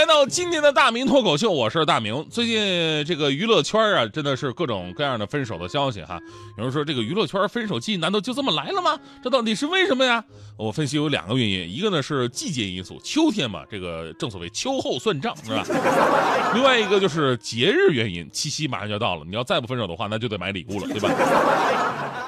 来到今天的大明脱口秀，我是大明。最近这个娱乐圈啊，真的是各种各样的分手的消息哈。有人说这个娱乐圈分手季难道就这么来了吗？这到底是为什么呀？我分析有两个原因，一个呢是季节因素，秋天嘛，这个正所谓秋后算账是吧？另外一个就是节日原因，七夕马上就要到了，你要再不分手的话，那就得买礼物了，对吧？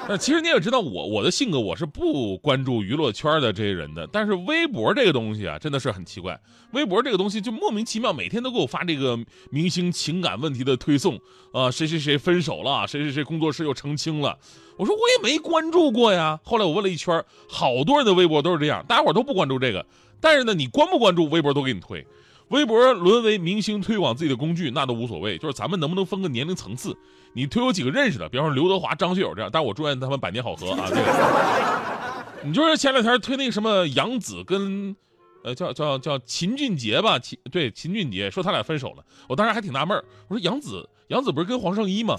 那其实你也知道我我的性格，我是不关注娱乐圈的这些人的。但是微博这个东西啊，真的是很奇怪。微博这个东西就莫名其妙，每天都给我发这个明星情感问题的推送啊，谁谁谁分手了，谁谁谁工作室又澄清了。我说我也没关注过呀。后来我问了一圈，好多人的微博都是这样，大家伙都不关注这个。但是呢，你关不关注，微博都给你推。微博沦为明星推广自己的工具，那都无所谓。就是咱们能不能分个年龄层次？你推我几个认识的，比方说刘德华、张学友这样，但我祝愿他们百年好合啊。这个，你就是前两天推那个什么杨紫跟，呃，叫叫叫秦俊杰吧，秦对秦俊杰说他俩分手了，我当时还挺纳闷我说杨紫杨紫不是跟黄圣依吗？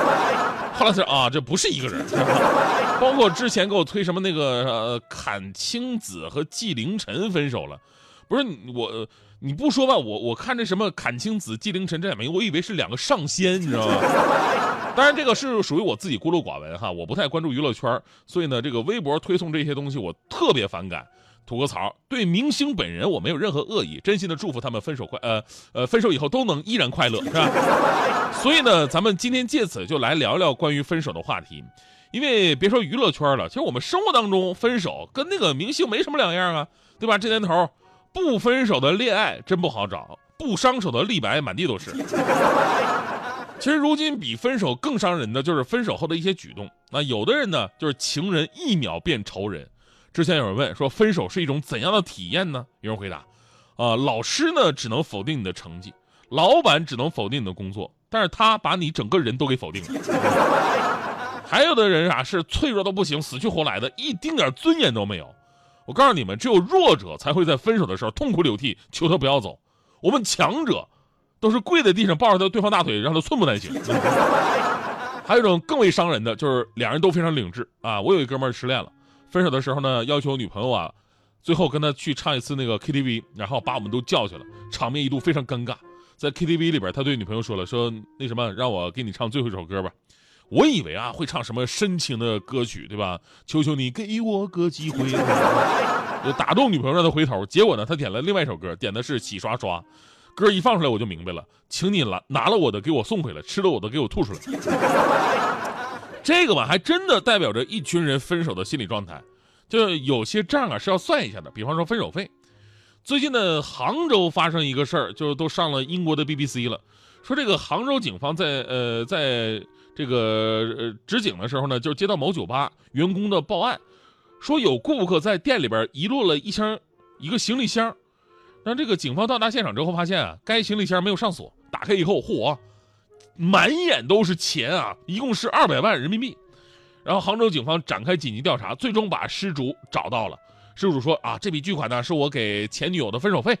后来才啊，这不是一个人。包括之前给我推什么那个呃阚清子和纪凌尘分手了，不是我。你不说吧，我我看这什么阚清子、纪凌尘这两名，我以为是两个上仙，你知道吗？当然，这个是属于我自己孤陋寡闻哈，我不太关注娱乐圈，所以呢，这个微博推送这些东西我特别反感。吐个槽，对明星本人我没有任何恶意，真心的祝福他们分手快，呃呃，分手以后都能依然快乐，是吧？所以呢，咱们今天借此就来聊聊关于分手的话题，因为别说娱乐圈了，其实我们生活当中分手跟那个明星没什么两样啊，对吧？这年头。不分手的恋爱真不好找，不伤手的立白满地都是。其实如今比分手更伤人的就是分手后的一些举动。那有的人呢，就是情人一秒变仇人。之前有人问说，分手是一种怎样的体验呢？有人回答，啊，老师呢只能否定你的成绩，老板只能否定你的工作，但是他把你整个人都给否定了。还有的人啊是脆弱的不行，死去活来的，一丁点尊严都没有。我告诉你们，只有弱者才会在分手的时候痛哭流涕，求他不要走。我们强者都是跪在地上抱着他对方大腿，让他寸步难行。还有一种更为伤人的，就是两人都非常理智啊。我有一哥们失恋了，分手的时候呢，要求女朋友啊，最后跟他去唱一次那个 KTV，然后把我们都叫去了，场面一度非常尴尬。在 KTV 里边，他对女朋友说了，说那什么，让我给你唱最后一首歌吧。我以为啊会唱什么深情的歌曲，对吧？求求你给我个机会，就打动女朋友让她回头。结果呢，他点了另外一首歌，点的是洗刷刷。歌一放出来我就明白了，请你拿拿了我的给我送回来，吃了我的给我吐出来。这个吧，还真的代表着一群人分手的心理状态。就有些账啊是要算一下的，比方说分手费。最近的杭州发生一个事儿，就都上了英国的 BBC 了，说这个杭州警方在呃在。这个呃，值警的时候呢，就接到某酒吧员工的报案，说有顾客在店里边遗落了一箱一个行李箱。那这个警方到达现场之后，发现啊，该行李箱没有上锁，打开以后，嚯，满眼都是钱啊，一共是二百万人民币。然后杭州警方展开紧急调查，最终把失主找到了。失主说啊，这笔巨款呢是我给前女友的分手费。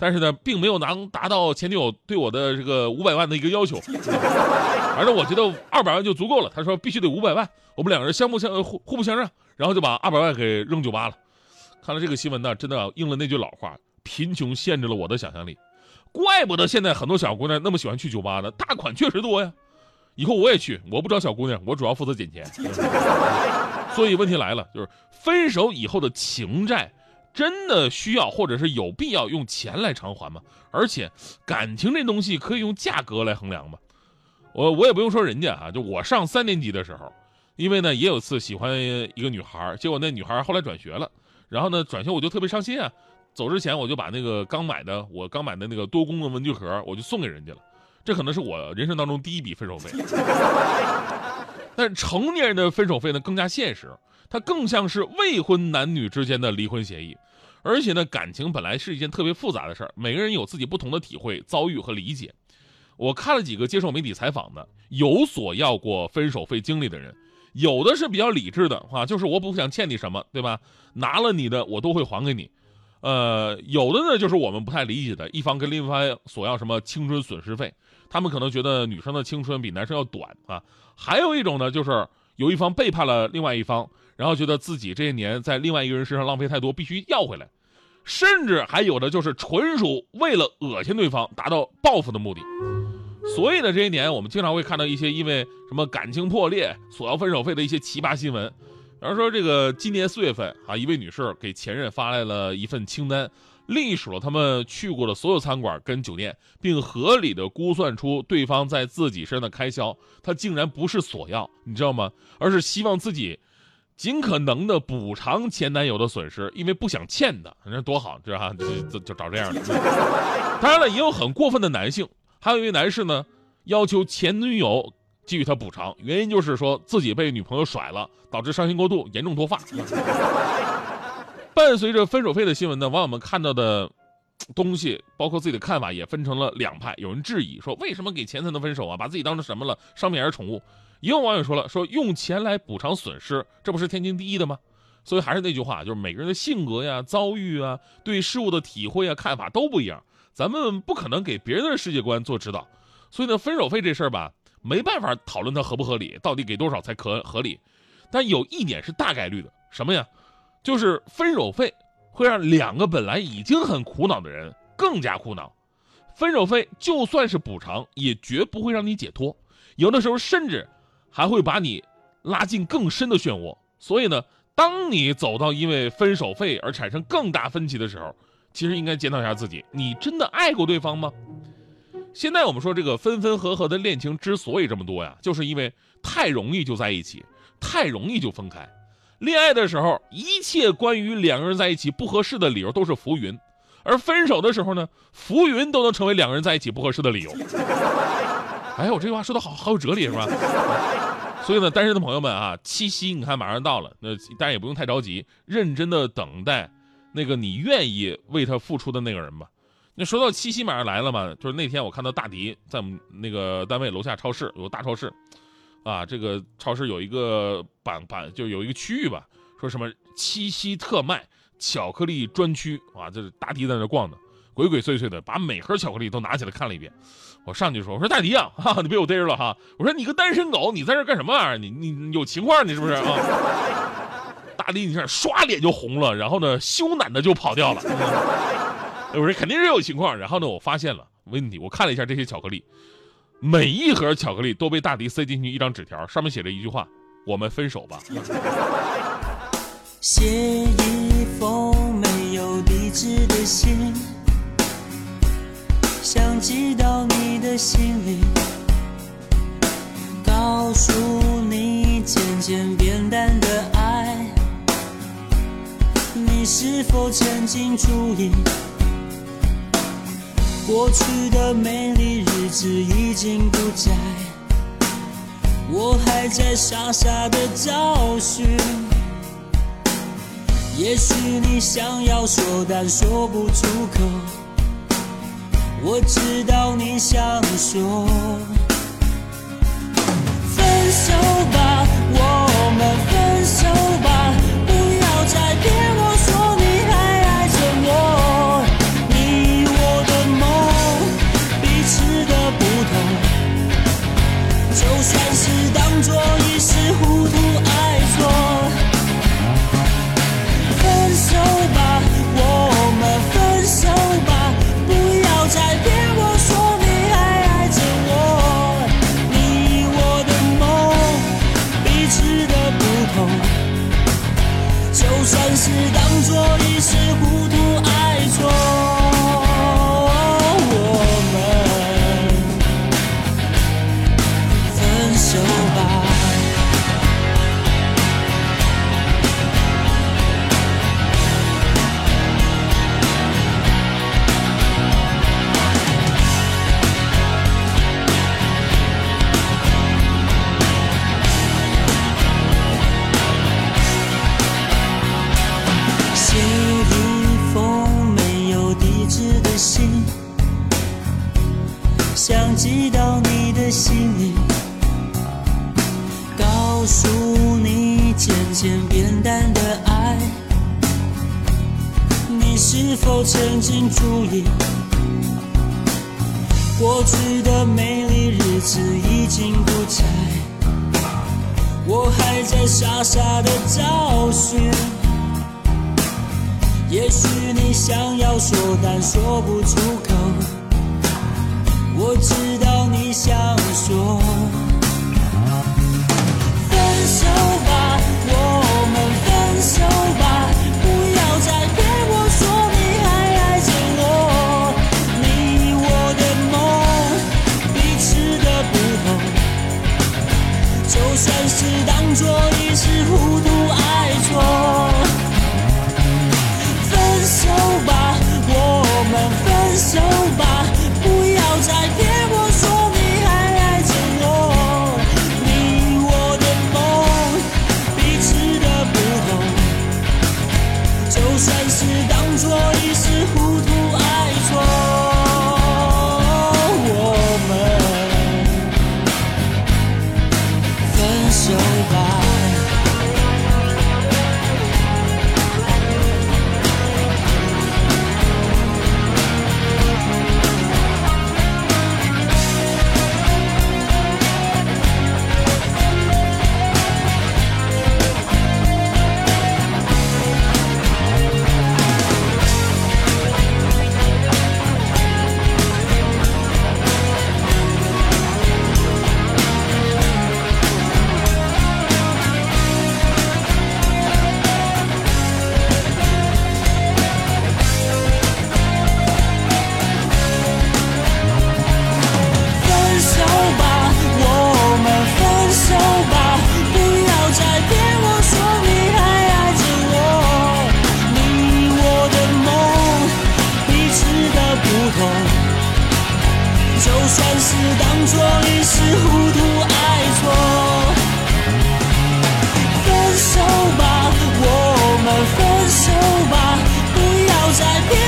但是呢，并没有能达到前女友对我的这个五百万的一个要求，反正我觉得二百万就足够了。他说必须得五百万，我们两个人相不相互互不相让，然后就把二百万给扔酒吧了。看了这个新闻呢，真的应了那句老话：贫穷限制了我的想象力。怪不得现在很多小姑娘那么喜欢去酒吧呢，大款确实多呀。以后我也去，我不招小姑娘，我主要负责捡钱。所以问题来了，就是分手以后的情债。真的需要或者是有必要用钱来偿还吗？而且感情这东西可以用价格来衡量吗？我我也不用说人家啊，就我上三年级的时候，因为呢也有次喜欢一个女孩，结果那女孩后来转学了，然后呢转学我就特别伤心啊，走之前我就把那个刚买的我刚买的那个多功能文具盒我就送给人家了，这可能是我人生当中第一笔分手费。但成年人的分手费呢更加现实，它更像是未婚男女之间的离婚协议。而且呢，感情本来是一件特别复杂的事儿，每个人有自己不同的体会、遭遇和理解。我看了几个接受媒体采访的，有索要过分手费经历的人，有的是比较理智的啊，就是我不想欠你什么，对吧？拿了你的我都会还给你。呃，有的呢就是我们不太理解的，一方跟另一方索要什么青春损失费，他们可能觉得女生的青春比男生要短啊。还有一种呢，就是有一方背叛了另外一方，然后觉得自己这些年在另外一个人身上浪费太多，必须要回来。甚至还有的就是纯属为了恶心对方，达到报复的目的。所以呢，这些年我们经常会看到一些因为什么感情破裂索要分手费的一些奇葩新闻。比方说，这个今年四月份啊，一位女士给前任发来了一份清单，隶属了他们去过的所有餐馆跟酒店，并合理的估算出对方在自己身上的开销。她竟然不是索要，你知道吗？而是希望自己。尽可能的补偿前男友的损失，因为不想欠的，那多好，是吧？就就就找这样的。当然了，也有很过分的男性，还有一位男士呢，要求前女友给予他补偿，原因就是说自己被女朋友甩了，导致伤心过度，严重脱发。伴随着分手费的新闻呢，网友们看到的东西，包括自己的看法，也分成了两派。有人质疑说，为什么给钱才能分手啊？把自己当成什么了？商品还是宠物？也有网友说了，说用钱来补偿损失，这不是天经地义的吗？所以还是那句话，就是每个人的性格呀、遭遇啊、对事物的体会啊、看法都不一样，咱们不可能给别人的世界观做指导。所以呢，分手费这事儿吧，没办法讨论它合不合理，到底给多少才可合理。但有一点是大概率的，什么呀？就是分手费会让两个本来已经很苦恼的人更加苦恼。分手费就算是补偿，也绝不会让你解脱，有的时候甚至。还会把你拉进更深的漩涡，所以呢，当你走到因为分手费而产生更大分歧的时候，其实应该检讨一下自己：你真的爱过对方吗？现在我们说这个分分合合的恋情之所以这么多呀，就是因为太容易就在一起，太容易就分开。恋爱的时候，一切关于两个人在一起不合适的理由都是浮云，而分手的时候呢，浮云都能成为两个人在一起不合适的理由。哎，我这句话说的好好有哲理是吧？所以呢，单身的朋友们啊，七夕你看马上到了，那当然也不用太着急，认真的等待那个你愿意为他付出的那个人吧。那说到七夕马上来了嘛，就是那天我看到大迪在我们那个单位楼下超市有个大超市，啊，这个超市有一个板板就有一个区域吧，说什么七夕特卖巧克力专区啊，就是大迪在那逛的。鬼鬼祟祟的把每盒巧克力都拿起来看了一遍，我上去说：“我说大迪啊，哈，你被我逮着了哈！我说你个单身狗，你在这干什么玩意儿？你你有情况你是不是啊？” 大迪，你这刷脸就红了，然后呢，羞赧的就跑掉了。我说肯定是有情况。然后呢，我发现了问题，我看了一下这些巧克力，每一盒巧克力都被大迪塞进去一张纸条，上面写着一句话：“我们分手吧。”写一封没有地址的信。想寄到你的心里，告诉你渐渐变淡的爱，你是否曾经注意，过去的美丽日子已经不在，我还在傻傻的找寻，也许你想要说，但说不出口。我知道你想说，算是当作一时糊涂爱都曾经注意过去的美丽日子已经不在，我还在傻傻的找寻，也许你想要说，但说不出口。我知道你想说。就算是当作历史糊涂爱错分手吧我们分手吧不要再骗